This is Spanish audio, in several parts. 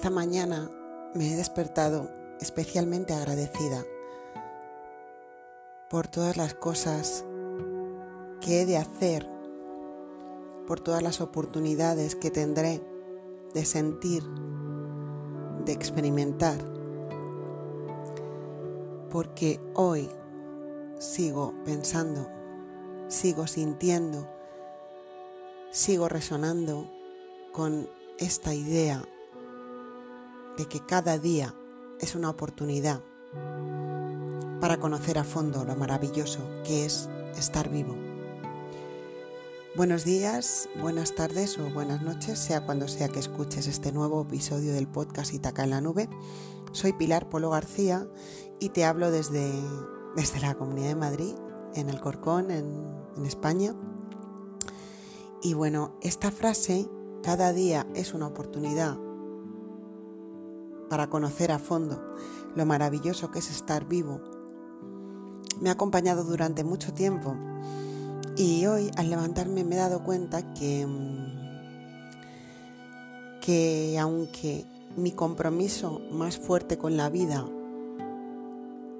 Esta mañana me he despertado especialmente agradecida por todas las cosas que he de hacer, por todas las oportunidades que tendré de sentir, de experimentar, porque hoy sigo pensando, sigo sintiendo, sigo resonando con esta idea de que cada día es una oportunidad para conocer a fondo lo maravilloso que es estar vivo. Buenos días, buenas tardes o buenas noches, sea cuando sea que escuches este nuevo episodio del podcast Itaca en la Nube. Soy Pilar Polo García y te hablo desde, desde la Comunidad de Madrid, en el Corcón, en, en España. Y bueno, esta frase, cada día es una oportunidad para conocer a fondo lo maravilloso que es estar vivo, me ha acompañado durante mucho tiempo y hoy al levantarme me he dado cuenta que, que aunque mi compromiso más fuerte con la vida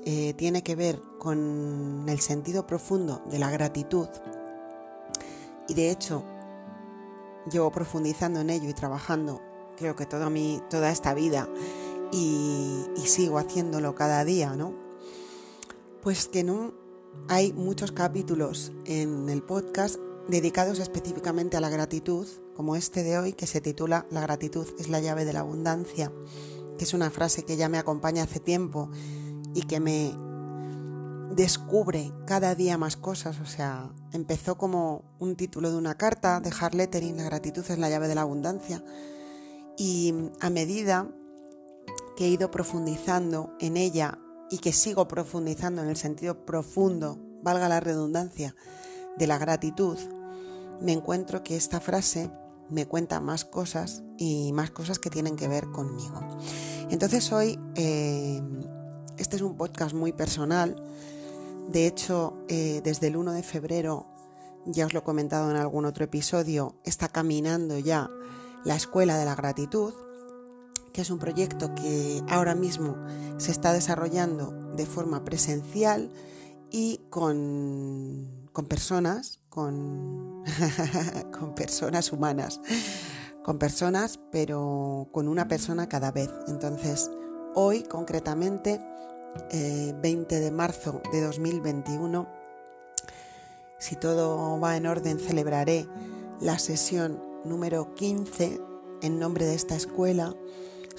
eh, tiene que ver con el sentido profundo de la gratitud, y de hecho llevo profundizando en ello y trabajando creo que toda, mi, toda esta vida y, sigo haciéndolo cada día, ¿no? Pues que no hay muchos capítulos en el podcast dedicados específicamente a la gratitud, como este de hoy que se titula La gratitud es la llave de la abundancia, que es una frase que ya me acompaña hace tiempo y que me descubre cada día más cosas, o sea, empezó como un título de una carta, dejar lettering, la gratitud es la llave de la abundancia, y a medida que he ido profundizando en ella y que sigo profundizando en el sentido profundo, valga la redundancia, de la gratitud, me encuentro que esta frase me cuenta más cosas y más cosas que tienen que ver conmigo. Entonces hoy, eh, este es un podcast muy personal, de hecho, eh, desde el 1 de febrero, ya os lo he comentado en algún otro episodio, está caminando ya la Escuela de la Gratitud, que es un proyecto que ahora mismo se está desarrollando de forma presencial y con, con personas, con, con personas humanas, con personas, pero con una persona cada vez. Entonces, hoy concretamente, 20 eh, de marzo de 2021, si todo va en orden, celebraré la sesión número 15 en nombre de esta escuela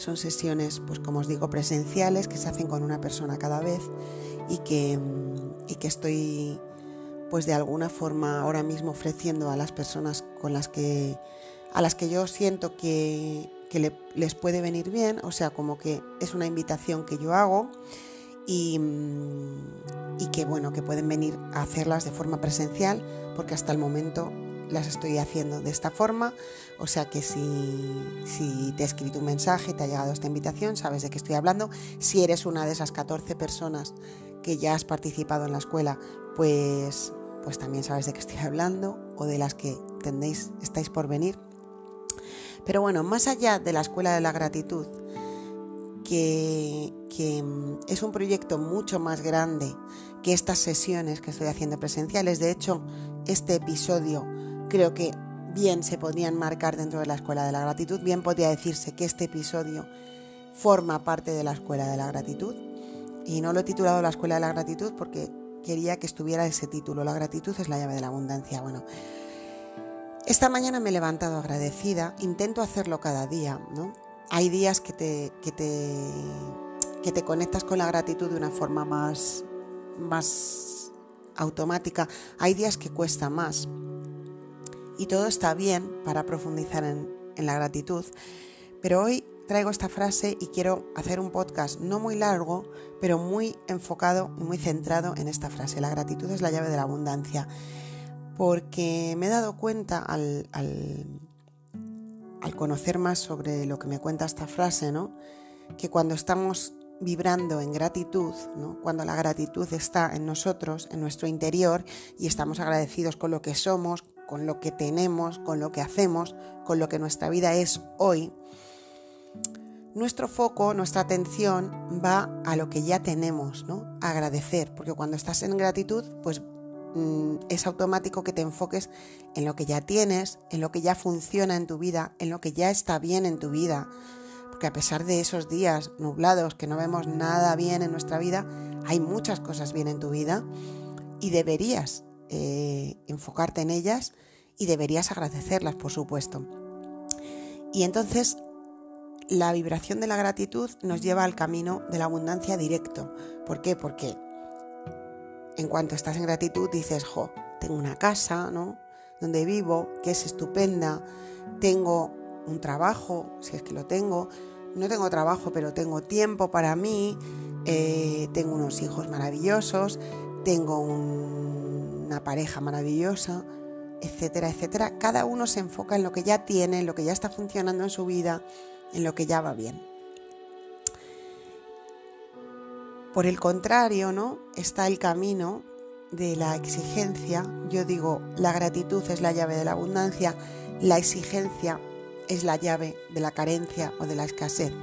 son sesiones, pues como os digo, presenciales que se hacen con una persona cada vez y que, y que estoy pues de alguna forma ahora mismo ofreciendo a las personas con las que a las que yo siento que, que les puede venir bien, o sea, como que es una invitación que yo hago y, y que bueno, que pueden venir a hacerlas de forma presencial, porque hasta el momento las estoy haciendo de esta forma, o sea que si, te he escrito un mensaje, te ha llegado esta invitación, sabes de qué estoy hablando. Si eres una de esas 14 personas que ya has participado en la escuela, pues, pues también sabes de qué estoy hablando o de las que tendéis, estáis por venir. Pero bueno, más allá de la escuela de la gratitud, que, que es un proyecto mucho más grande que estas sesiones que estoy haciendo presenciales. De hecho, este episodio creo que bien se podrían marcar dentro de la Escuela de la Gratitud, bien podría decirse que este episodio forma parte de la Escuela de la Gratitud. Y no lo he titulado la Escuela de la Gratitud porque quería que estuviera ese título, La gratitud es la llave de la abundancia. Bueno, esta mañana me he levantado agradecida, intento hacerlo cada día, ¿no? Hay días que te, que te, que te conectas con la gratitud de una forma más, más automática, hay días que cuesta más y todo está bien para profundizar en, la gratitud. Pero hoy traigo esta frase y quiero hacer un podcast no muy largo, pero muy enfocado y muy centrado en esta frase. La gratitud es la llave de la abundancia. Porque me he dado cuenta al, conocer más sobre lo que me cuenta esta frase, ¿no? que cuando estamos vibrando en gratitud, cuando la gratitud está en nosotros, en nuestro interior, y estamos agradecidos con lo que somos, con lo que tenemos, con lo que hacemos, con lo que nuestra vida es hoy, nuestro foco, nuestra atención va a lo que ya tenemos, ¿no? agradecer, porque cuando estás en gratitud, pues mm, es automático que te enfoques en lo que ya tienes, en lo que ya funciona en tu vida, en lo que ya está bien en tu vida. Porque a pesar de esos días nublados que no vemos nada bien en nuestra vida, hay muchas cosas bien en tu vida y deberías eh, enfocarte en ellas y deberías agradecerlas, por supuesto. Y entonces la vibración de la gratitud nos lleva al camino de la abundancia directo. ¿Por qué? Porque en cuanto estás en gratitud dices, jo, tengo una casa, ¿no? Donde vivo, que es estupenda, tengo un trabajo, si es que lo tengo, no tengo trabajo, pero tengo tiempo para mí, eh, tengo unos hijos maravillosos, tengo una pareja maravillosa, etcétera, etcétera. Cada uno se enfoca en lo que ya tiene, en lo que ya está funcionando en su vida, en lo que ya va bien. Por el contrario, ¿no? Está el camino de la exigencia. Yo digo, la gratitud es la llave de la abundancia, la exigencia es la llave de la carencia o de la escasez.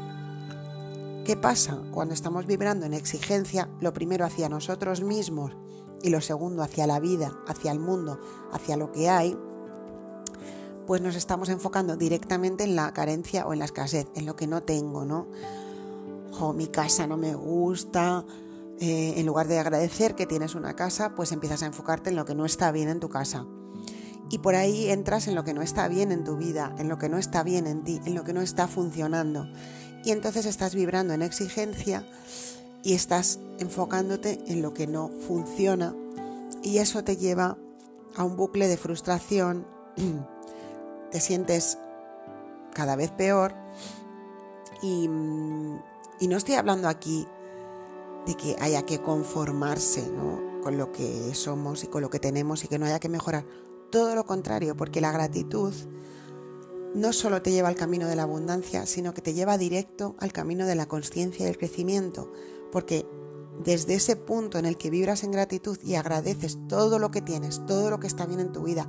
¿Qué pasa cuando estamos vibrando en exigencia? Lo primero hacia nosotros mismos y lo segundo hacia la vida, hacia el mundo, hacia lo que hay, pues nos estamos enfocando directamente en la carencia o en la escasez, en lo que no tengo, ¿no? Jo, mi casa no me gusta. Eh, en lugar de agradecer que tienes una casa, pues empiezas a enfocarte en lo que no está bien en tu casa. Y por ahí entras en lo que no está bien en tu vida, en lo que no está bien en ti, en lo que no está funcionando. Y entonces estás vibrando en exigencia y estás enfocándote en lo que no funciona. Y eso te lleva a un bucle de frustración te sientes cada vez peor y, no estoy hablando aquí de que haya que conformarse con lo que somos y con lo que tenemos y que no haya que mejorar. Todo lo contrario, porque la gratitud no solo te lleva al camino de la abundancia, sino que te lleva directo al camino de la conciencia y el crecimiento, porque desde ese punto en el que vibras en gratitud y agradeces todo lo que tienes, todo lo que está bien en tu vida,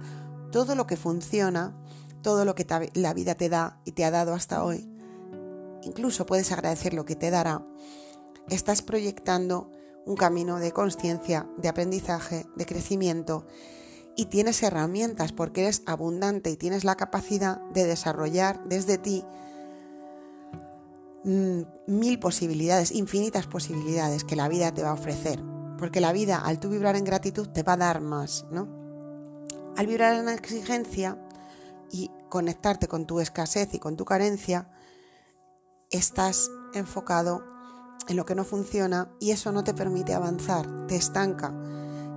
todo lo que funciona, todo lo que la vida te da y te ha dado hasta hoy, incluso puedes agradecer lo que te dará, estás proyectando un camino de conciencia, de aprendizaje, de crecimiento y tienes herramientas porque eres abundante y tienes la capacidad de desarrollar desde ti mil posibilidades, infinitas posibilidades que la vida te va a ofrecer. Porque la vida, al tú vibrar en gratitud, te va a dar más, ¿no? Al vibrar en exigencia, y conectarte con tu escasez y con tu carencia, estás enfocado en lo que no funciona y eso no te permite avanzar, te estanca,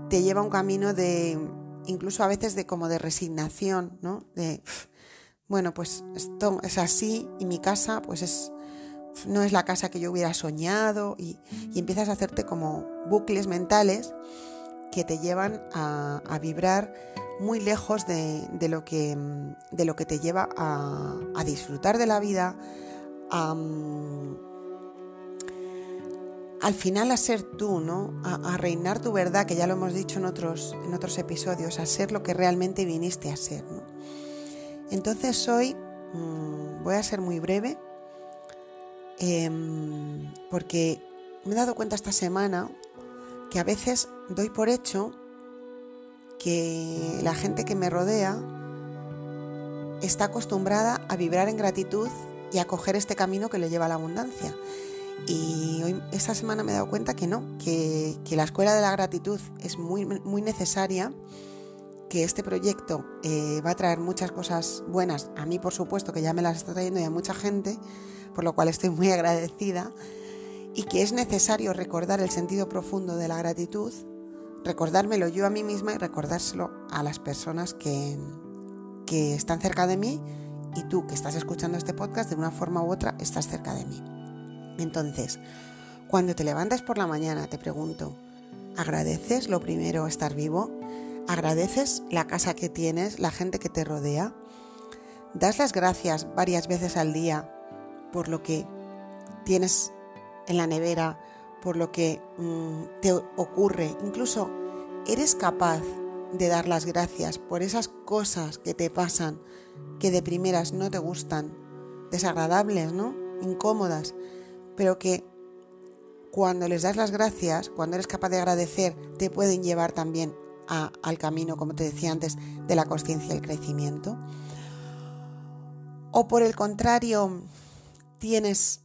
te lleva a un camino de, incluso a veces de como de resignación, ¿no? De, bueno, pues esto es así y mi casa pues es, no es la casa que yo hubiera soñado y, empiezas a hacerte como bucles mentales que te llevan a, a vibrar muy lejos de, lo, que, de lo que te lleva a, disfrutar de la vida, al final a ser tú, ¿no? A, reinar tu verdad, que ya lo hemos dicho en otros, en otros episodios, a ser lo que realmente viniste a ser. Entonces hoy mm, voy a ser muy breve em, porque me he dado cuenta esta semana que a veces doy por hecho que la gente que me rodea está acostumbrada a vibrar en gratitud y a coger este camino que le lleva a la abundancia. Y hoy, esta semana me he dado cuenta que no, que, la escuela de la gratitud es muy, muy necesaria, que este proyecto eh, va a traer muchas cosas buenas, a mí por supuesto, que ya me las está trayendo y a mucha gente, por lo cual estoy muy agradecida, y que es necesario recordar el sentido profundo de la gratitud recordármelo yo a mí misma y recordárselo a las personas que, que están cerca de mí y tú que estás escuchando este podcast de una forma u otra estás cerca de mí. Entonces, cuando te levantas por la mañana te pregunto, ¿agradeces lo primero estar vivo? ¿Agradeces la casa que tienes, la gente que te rodea? ¿Das las gracias varias veces al día por lo que tienes en la nevera, por lo que mm, te ocurre. Incluso eres capaz de dar las gracias por esas cosas que te pasan, que de primeras no te gustan, desagradables, ¿no? incómodas, pero que cuando les das las gracias, cuando eres capaz de agradecer, te pueden llevar también al camino, como te decía antes, de la conciencia y el crecimiento. O por el contrario, tienes,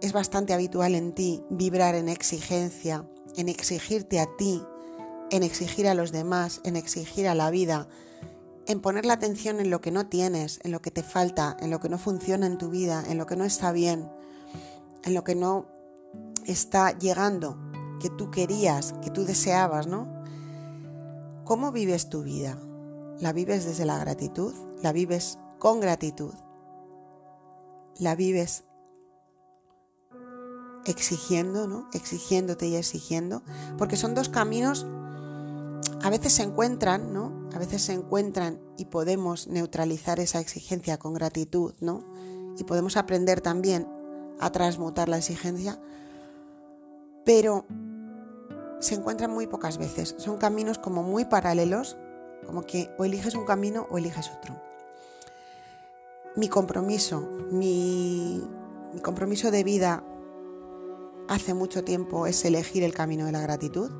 es bastante habitual en ti vibrar en exigencia, en exigirte a ti, en exigir a los demás, en exigir a la vida, en poner la atención en lo que no tienes, en lo que te falta, en lo que no funciona en tu vida, en lo que no está bien, en lo que no está llegando, que tú querías, que tú deseabas, ¿no? ¿Cómo vives tu vida? ¿La vives desde la gratitud? ¿La vives con gratitud? ¿La vives exigiendo, ¿no? Exigiéndote y exigiendo, porque son dos caminos a veces se encuentran, ¿no? A veces se encuentran y podemos neutralizar esa exigencia con gratitud, ¿no? Y podemos aprender también a transmutar la exigencia, pero se encuentran muy pocas veces. Son caminos como muy paralelos, como que o eliges un camino o eliges otro. Mi compromiso, mi, mi compromiso de vida hace mucho tiempo es elegir el camino de la gratitud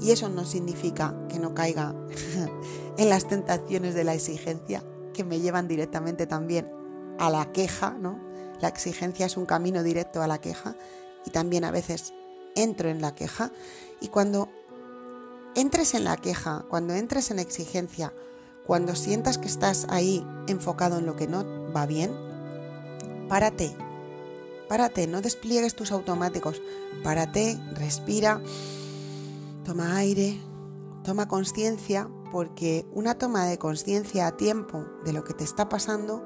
y eso no significa que no caiga en las tentaciones de la exigencia que me llevan directamente también a la queja, ¿no? La exigencia es un camino directo a la queja y también a veces entro en la queja y cuando entres en la queja, cuando entres en exigencia, cuando sientas que estás ahí enfocado en lo que no va bien, párate Párate, no despliegues tus automáticos. Párate, respira, toma aire, toma conciencia, porque una toma de conciencia a tiempo de lo que te está pasando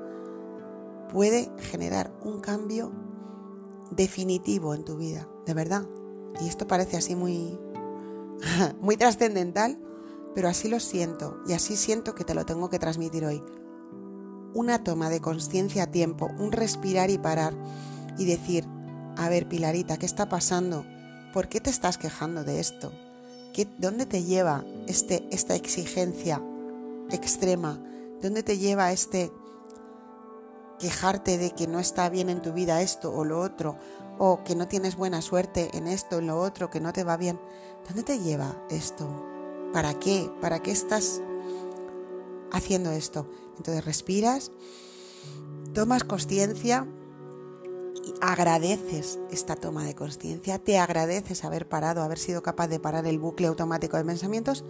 puede generar un cambio definitivo en tu vida, de verdad. Y esto parece así muy, muy trascendental, pero así lo siento y así siento que te lo tengo que transmitir hoy. Una toma de conciencia a tiempo, un respirar y parar y decir, a ver Pilarita, ¿qué está pasando? ¿Por qué te estás quejando de esto? ¿Qué, ¿Dónde te lleva este, esta exigencia extrema? ¿Dónde te lleva este quejarte de que no está bien en tu vida esto o lo otro? ¿O que no tienes buena suerte en esto, en lo otro, que no te va bien? ¿Dónde te lleva esto? ¿Para qué? ¿Para qué estás haciendo esto? Entonces respiras, tomas conciencia agradeces esta toma de conciencia, te agradeces haber parado, haber sido capaz de parar el bucle automático de pensamientos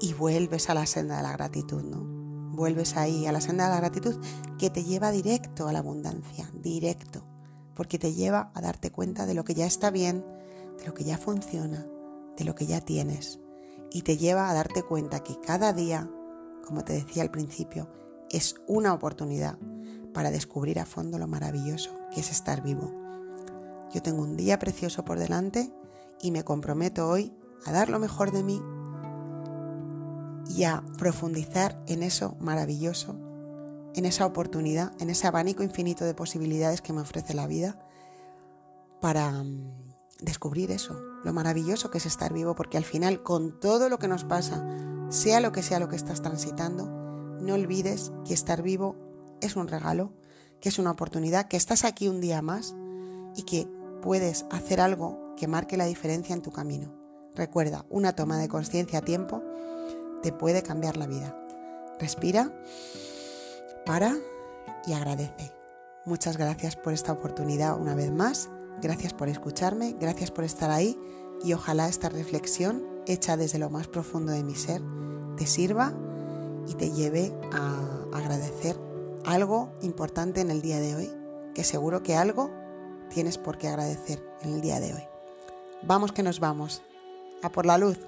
y vuelves a la senda de la gratitud, ¿no? Vuelves ahí a la senda de la gratitud que te lleva directo a la abundancia, directo, porque te lleva a darte cuenta de lo que ya está bien, de lo que ya funciona, de lo que ya tienes y te lleva a darte cuenta que cada día, como te decía al principio, es una oportunidad para descubrir a fondo lo maravilloso que es estar vivo. Yo tengo un día precioso por delante y me comprometo hoy a dar lo mejor de mí y a profundizar en eso maravilloso, en esa oportunidad, en ese abanico infinito de posibilidades que me ofrece la vida para mm, descubrir eso, lo maravilloso que es estar vivo, porque al final con todo lo que nos pasa, sea lo que sea lo que estás transitando, no olvides que estar vivo es un regalo, que es una oportunidad, que estás aquí un día más y que puedes hacer algo que marque la diferencia en tu camino. Recuerda, una toma de conciencia a tiempo te puede cambiar la vida. Respira, para y agradece. Muchas gracias por esta oportunidad una vez más. Gracias por escucharme, gracias por estar ahí y ojalá esta reflexión hecha desde lo más profundo de mi ser te sirva y te lleve a agradecer algo importante en el día de hoy, que seguro que algo tienes por qué agradecer en el día de hoy. Vamos que nos vamos. A por la luz.